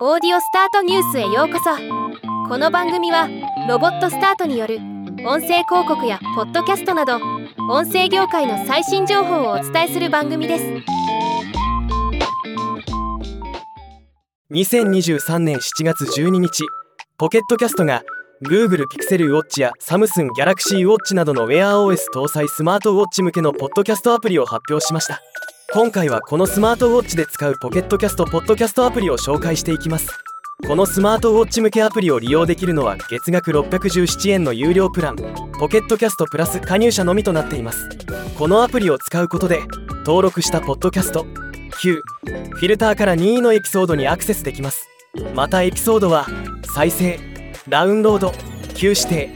オーディオスタートニュースへようこそ。この番組はロボットスタートによる音声広告やポッドキャストなど音声業界の最新情報をお伝えする番組です。2023年7月12日ポケットキャストが Google Pixel Watch や Samsung Galaxy Watch などの Wear OS 搭載スマートウォッチ向けのポッドキャストアプリを発表しました。今回はこのスマートウォッチで使うポケットキャストポッドキャストアプリを紹介していきます。このスマートウォッチ向けアプリを利用できるのは月額617円の有料プランポケットキャストプラス加入者のみとなっています。このアプリを使うことで登録したポッドキャスト9フィルターから任意のエピソードにアクセスできます。またエピソードは再生ダウンロード Q 指定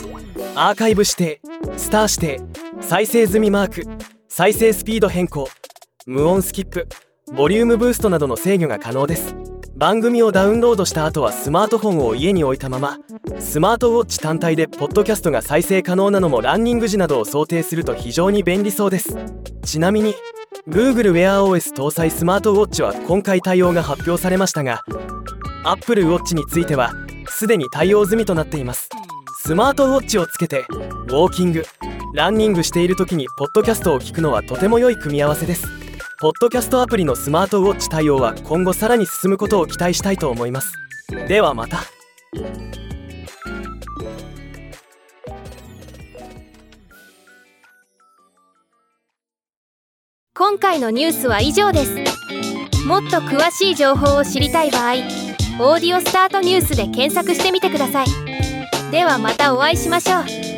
アーカイブ指定スター指定再生済みマーク再生スピード変更無音スキップ。ボリュームブーストなどの制御が可能です。番組をダウンロードした後はスマートフォンを家に置いたままスマートウォッチ単体でポッドキャストが再生可能なのもランニング時などを想定すると非常に便利そうです。ちなみに Google Wear OS 搭載スマートウォッチは今回対応が発表されましたが Apple Watch についてはすでに対応済みとなっています。スマートウォッチをつけてウォーキングランニングしている時にポッドキャストを聞くのはとても良い組み合わせです。ポッドキャストアプリのスマートウォッチ対応は今後さらに進むことを期待したいと思います。ではまた。今回のニュースは以上です。もっと詳しい情報を知りたい場合「オーディオスタートニュース」で検索してみてください。ではまたお会いしましょう。